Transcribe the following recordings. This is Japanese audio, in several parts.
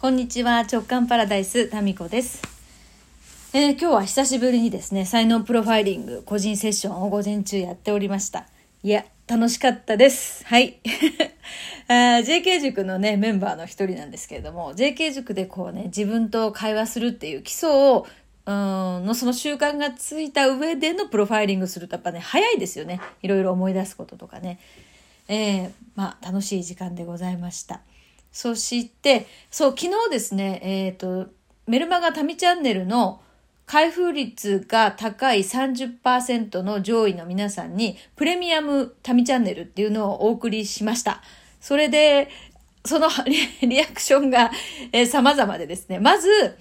こんにちは、直感パラダイス、タミコです。えー、今日は久しぶりにですね、才能プロファイリング個人セッションを午前中やっておりました。いや、楽しかったです。はい。JK 塾のね、メンバーの一人なんですけれども、JK 塾でこうね、自分と会話するっていう基礎を、うん、のその習慣がついた上でのプロファイリングするとやっぱね、早いですよね。いろいろ思い出すこととかね。えー、まあ、楽しい時間でございました。そして、そう、昨日ですね、えっ、ー、と、メルマガタミチャンネルの開封率が高い30%の上位の皆さんに、プレミアムタミチャンネルっていうのをお送りしました。それで、その リアクションが、えー、様々でですね、まず、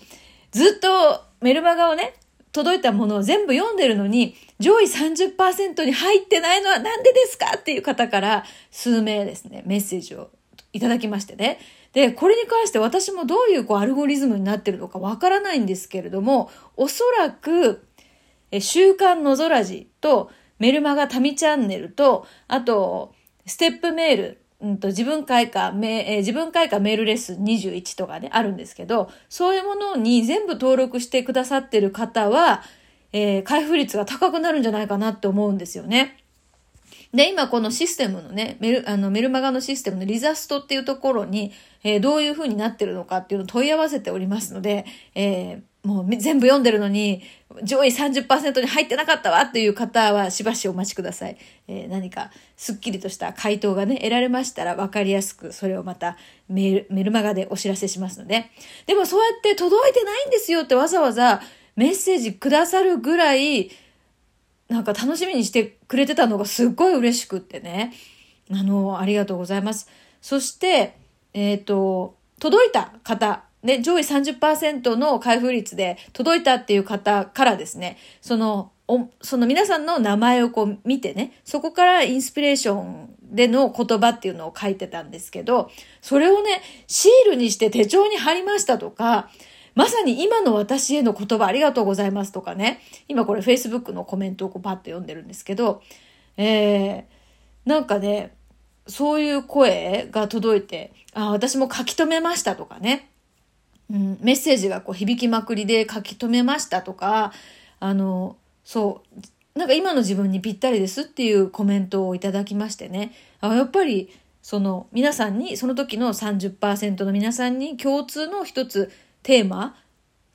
ずっとメルマガをね、届いたものを全部読んでるのに、上位30%に入ってないのはなんでですかっていう方から数名ですね、メッセージをいただきましてね。で、これに関して私もどういうこうアルゴリズムになってるのかわからないんですけれども、おそらく、え週刊のぞらじとメルマガタミチャンネルと、あと、ステップメール、うんと、自分会か、えー、自分会かメールレッスン21とかね、あるんですけど、そういうものに全部登録してくださってる方は、えー、開封率が高くなるんじゃないかなって思うんですよね。で、今このシステムのね、メル、あの、メルマガのシステムのリザストっていうところに、えー、どういう風になってるのかっていうのを問い合わせておりますので、えー、もう全部読んでるのに、上位30%に入ってなかったわっていう方はしばしお待ちください。えー、何かスッキリとした回答がね、得られましたら分かりやすく、それをまたメル、メルマガでお知らせしますので。でもそうやって届いてないんですよってわざわざメッセージくださるぐらい、なんか楽しみにしてくれてたのがすっごい嬉しくってね。あの、ありがとうございます。そして、えっ、ー、と、届いた方、ね、上位30%の開封率で届いたっていう方からですね、その、その皆さんの名前をこう見てね、そこからインスピレーションでの言葉っていうのを書いてたんですけど、それをね、シールにして手帳に貼りましたとか、まさに今の私への言葉ありがとうございますとかね、今これ Facebook のコメントをこうパッと読んでるんですけど、えー、なんかね、そういう声が届いて、あ、私も書き留めましたとかね、うん、メッセージがこう響きまくりで書き留めましたとか、あの、そう、なんか今の自分にぴったりですっていうコメントをいただきましてね、あやっぱりその皆さんに、その時の30%の皆さんに共通の一つテーマ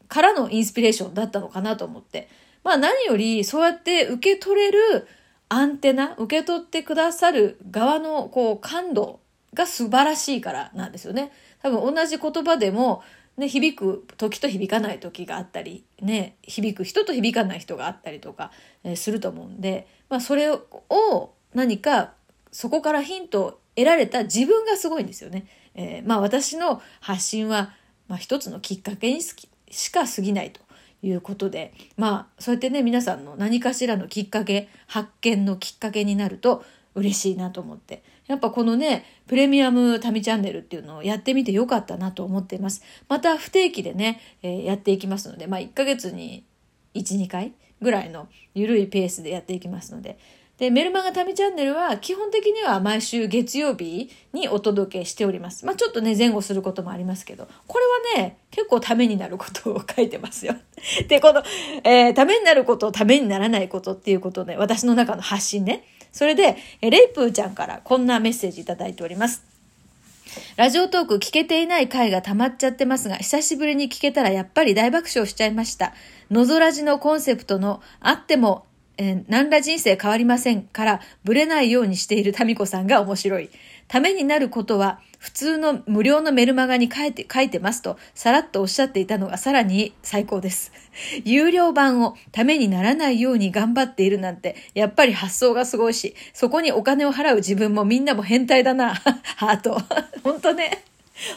からのインスピレーションだったのかなと思って。まあ何よりそうやって受け取れるアンテナ、受け取ってくださる側のこう感度が素晴らしいからなんですよね。多分同じ言葉でも、ね、響く時と響かない時があったり、ね、響く人と響かない人があったりとか、すると思うんで、まあそれを何かそこからヒントを得られた自分がすごいんですよね。えー、まあ私の発信はまあ、一つのきっかけにしか過ぎないということで、まあ、そうやってね、皆さんの何かしらのきっかけ、発見のきっかけになると嬉しいなと思って。やっぱこのね、プレミアムタミチャンネルっていうのをやってみてよかったなと思っています。また不定期でね、えー、やっていきますので、まあ1ヶ月に1、2回ぐらいの緩いペースでやっていきますので、で、メルマガタミチャンネルは基本的には毎週月曜日にお届けしております。まあちょっとね、前後することもありますけど、これね、結構ためになることを書いてますよ。で、この、えー、ためになること、ためにならないことっていうことで、私の中の発信ね。それで、えレイプーちゃんからこんなメッセージいただいております。ラジオトーク聞けていない回が溜まっちゃってますが、久しぶりに聞けたらやっぱり大爆笑しちゃいました。のぞらじのコンセプトのあってもえー、何ら人生変わりませんからぶれないようにしているタミコさんが面白い。ためになることは普通の無料のメルマガに書いて、書いてますとさらっとおっしゃっていたのがさらに最高です。有料版をためにならないように頑張っているなんてやっぱり発想がすごいし、そこにお金を払う自分もみんなも変態だな。ハート。本当ね。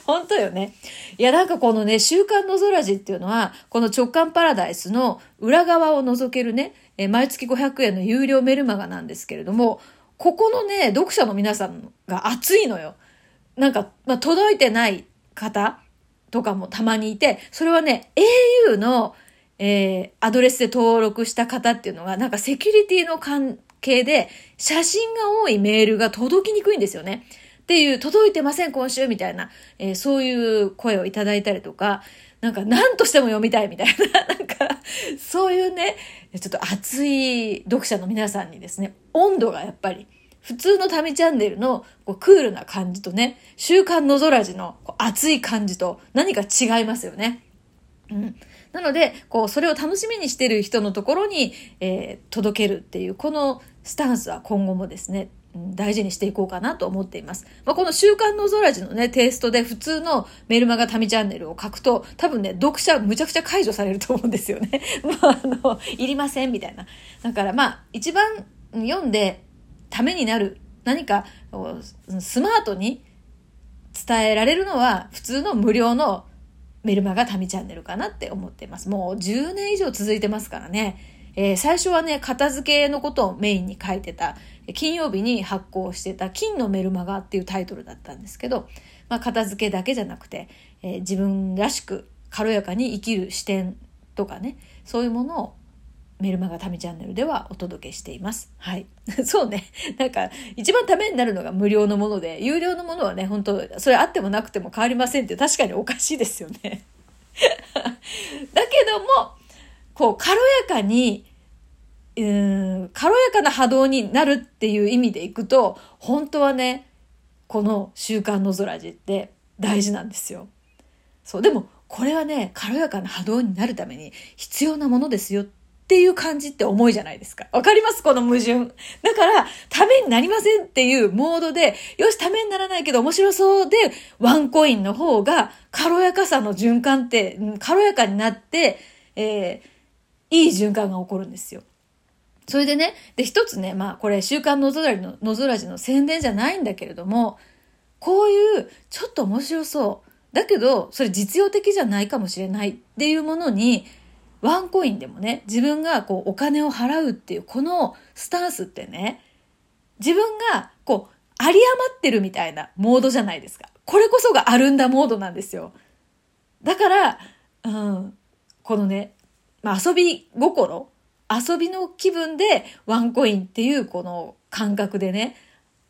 本当よね。いや、なんかこのね、週刊の空字っていうのは、この直感パラダイスの裏側を覗けるね、え毎月500円の有料メルマガなんですけれども、ここのね、読者の皆さんが熱いのよ。なんか、まあ、届いてない方とかもたまにいて、それはね、au の、えー、アドレスで登録した方っていうのが、なんかセキュリティの関係で、写真が多いメールが届きにくいんですよね。っていう、届いてません、今週みたいな、えー、そういう声をいただいたりとか、なんか何としても読みたいみたいな、なんか、そういうね、ちょっと熱い読者の皆さんにですね、温度がやっぱり、普通の民チャンネルのこうクールな感じとね、週刊のぞらじのこう熱い感じと何か違いますよね。うん。なので、こう、それを楽しみにしてる人のところに、えー、届けるっていう、このスタンスは今後もですね、大事にしていこうかなと思っています。まあ、この週刊の空地のね、テイストで普通のメルマガ民チャンネルを書くと、多分ね、読者むちゃくちゃ解除されると思うんですよね。まあ、あの、いりませんみたいな。だからまあ、一番読んでためになる何かスマートに伝えられるのは普通の無料のメルマガ民チャンネルかなって思っています。もう10年以上続いてますからね。えー、最初はね、片付けのことをメインに書いてた、金曜日に発行してた金のメルマガっていうタイトルだったんですけど、まあ、片付けだけじゃなくて、えー、自分らしく軽やかに生きる視点とかね、そういうものをメルマガタミチャンネルではお届けしています。はい。そうね。なんか、一番ためになるのが無料のもので、有料のものはね、本当それあってもなくても変わりませんって確かにおかしいですよね。だけども、こう、軽やかに、うん、軽やかな波動になるっていう意味でいくと、本当はね、この週刊の空寺って大事なんですよ。そう、でも、これはね、軽やかな波動になるために必要なものですよっていう感じって重いじゃないですか。わかります？この矛盾。だから、ためになりませんっていうモードで、よし、ためにならないけど面白そうで、ワンコインの方が、軽やかさの循環って、軽やかになって、えー、いい循環が起こるんですよ。それでね、で、一つね、まあ、これ、週刊のぞらじの、のぞらじの宣伝じゃないんだけれども、こういう、ちょっと面白そう。だけど、それ実用的じゃないかもしれないっていうものに、ワンコインでもね、自分がこうお金を払うっていうこのスタンスってね、自分がこう、有り余ってるみたいなモードじゃないですか。これこそがあるんだモードなんですよ。だから、うん、このね、まあ、遊び心、遊びの気分でワンコインっていうこの感覚でね、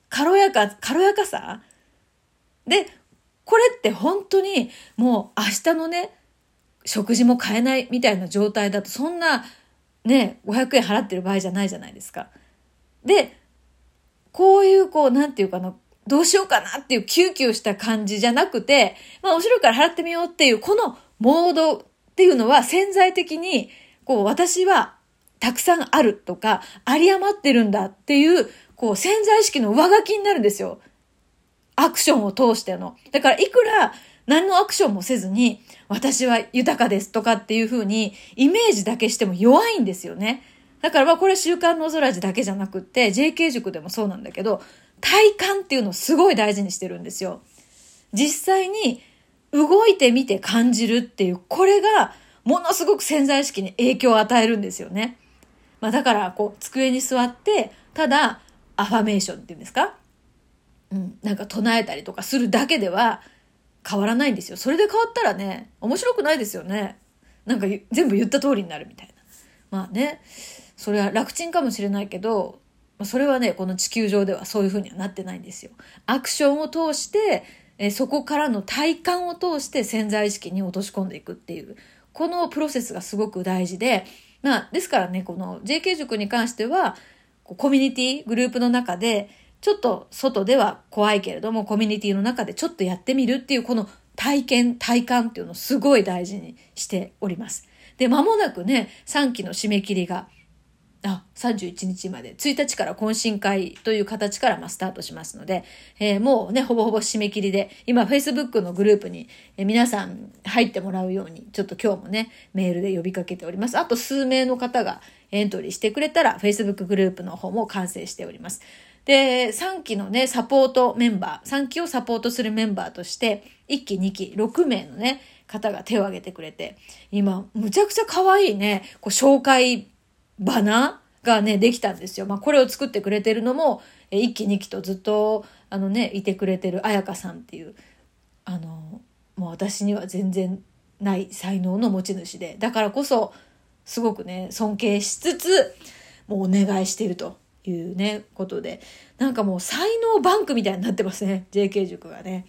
軽やか、軽やかさで、これって本当にもう明日のね、食事も買えないみたいな状態だと、そんな、ね、500円払ってる場合じゃないじゃないですか。で、こういう、こう、なんていうかな、どうしようかなっていうキューキューした感じじゃなくて、まあ、面白いから払ってみようっていう、このモードっていうのは潜在的に、こう、私はたくさんあるとか、有り余ってるんだっていう、こう、潜在意識の上書きになるんですよ。アクションを通しての。だから、いくら何のアクションもせずに、私は豊かですとかっていう風に、イメージだけしても弱いんですよね。だからまあこれ週刊の空地だけじゃなくって、JK 塾でもそうなんだけど、体感っていうのをすごい大事にしてるんですよ。実際に動いてみて感じるっていう、これがものすごく潜在意識に影響を与えるんですよね。まあだからこう机に座って、ただアファメーションっていうんですか？うん、なんか唱えたりとかするだけでは、変わらないんですよ。それで変わったらね、面白くないですよね。なんか全部言った通りになるみたいな。まあね、それは楽ちんかもしれないけど、それはね、この地球上ではそういう風にはなってないんですよ。アクションを通して、えそこからの体感を通して潜在意識に落とし込んでいくっていう、このプロセスがすごく大事で、まあ、ですからね、この JK 塾に関しては、コミュニティ、グループの中で、ちょっと外では怖いけれども、コミュニティの中でちょっとやってみるっていう、この体験、体感っていうのをすごい大事にしております。で、間もなくね、3期の締め切りが、あ、31日まで、1日から懇親会という形からまスタートしますので、えー、もうね、ほぼほぼ締め切りで、今 Facebook のグループに、え、皆さん入ってもらうように、ちょっと今日もね、メールで呼びかけております。あと数名の方がエントリーしてくれたら、Facebook グループの方も完成しております。で、3期のね、サポートメンバー、3期をサポートするメンバーとして、1期、2期、6名のね、方が手を挙げてくれて、今、むちゃくちゃ可愛いね、こう紹介バナがね、できたんですよ。まあ、これを作ってくれてるのも、1期、2期とずっと、あのね、いてくれてる彩香さんっていう、あの、もう私には全然ない才能の持ち主で、だからこそ、すごくね、尊敬しつつ、もうお願いしているというね、ことで、なんかもう才能バンクみたいになってますね、JK 塾がね。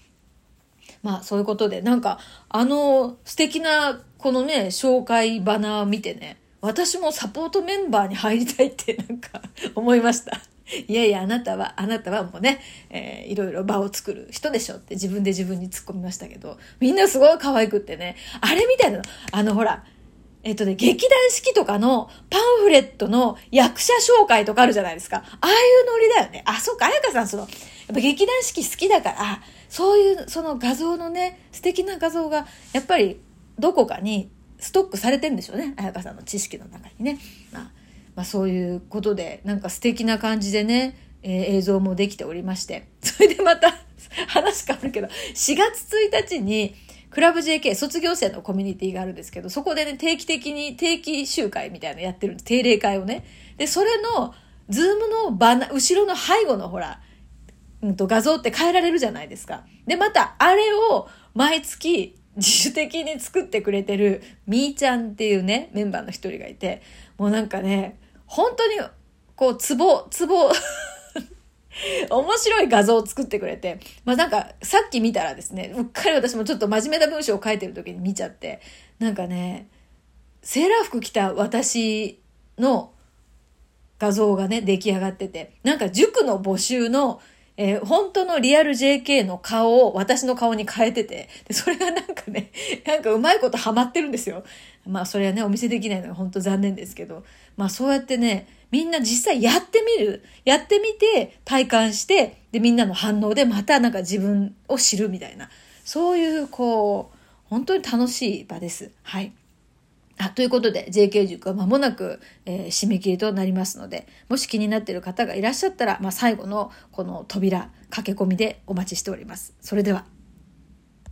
まあそういうことで、なんかあの素敵なこのね、紹介バナー見てね、私もサポートメンバーに入りたいってなんか 思いました。いやいや、あなたは、あなたはもうね、えー、いろいろ場を作る人でしょって自分で自分に突っ込みましたけど、みんなすごい可愛くってね、あれみたいなの、あのほら、えっとね、劇団四季とかのパンフレットの役者紹介とかあるじゃないですか。ああいうノリだよね。あ、そうか、彩香さん、その、やっぱ劇団四季好きだから、そういう、その画像のね、素敵な画像が、やっぱり、どこかにストックされてるんでしょうね。彩香さんの知識の中にね。まあ、まあ、そういうことで、なんか素敵な感じでね、えー、映像もできておりまして。それでまた話変わるけど、4月1日に、クラブ JK 卒業生のコミュニティがあるんですけど、そこでね、定期的に定期集会みたいなのやってるんです。定例会をね。で、それの、 Zoom のバナ、後ろの背後のほら、うんと画像って変えられるじゃないですか。で、また、あれを毎月自主的に作ってくれてるみーちゃんっていうね、メンバーの一人がいて、もうなんかね、本当に、こう、ツボ、ツボ 面白い画像を作ってくれて、まあなんか、さっき見たらですね、うっかり私もちょっと真面目な文章を書いてる時に見ちゃって、なんかね、セーラー服着た私の画像がね、出来上がってて、なんか塾の募集のえー、本当のリアル JK の顔を私の顔に変えてて、で、それがなんかね、なんかうまいことハマってるんですよ。まあそれはね、お見せできないのが本当残念ですけど、まあそうやってね、みんな実際やってみる。やってみて、体感して、で、みんなの反応でまたなんか自分を知るみたいな、そういうこう、本当に楽しい場です。はい。あということで JK 塾は間もなく、えー、締め切りとなりますのでもし気になっている方がいらっしゃったら、まあ、最後のこの扉駆け込みでお待ちしております。それでは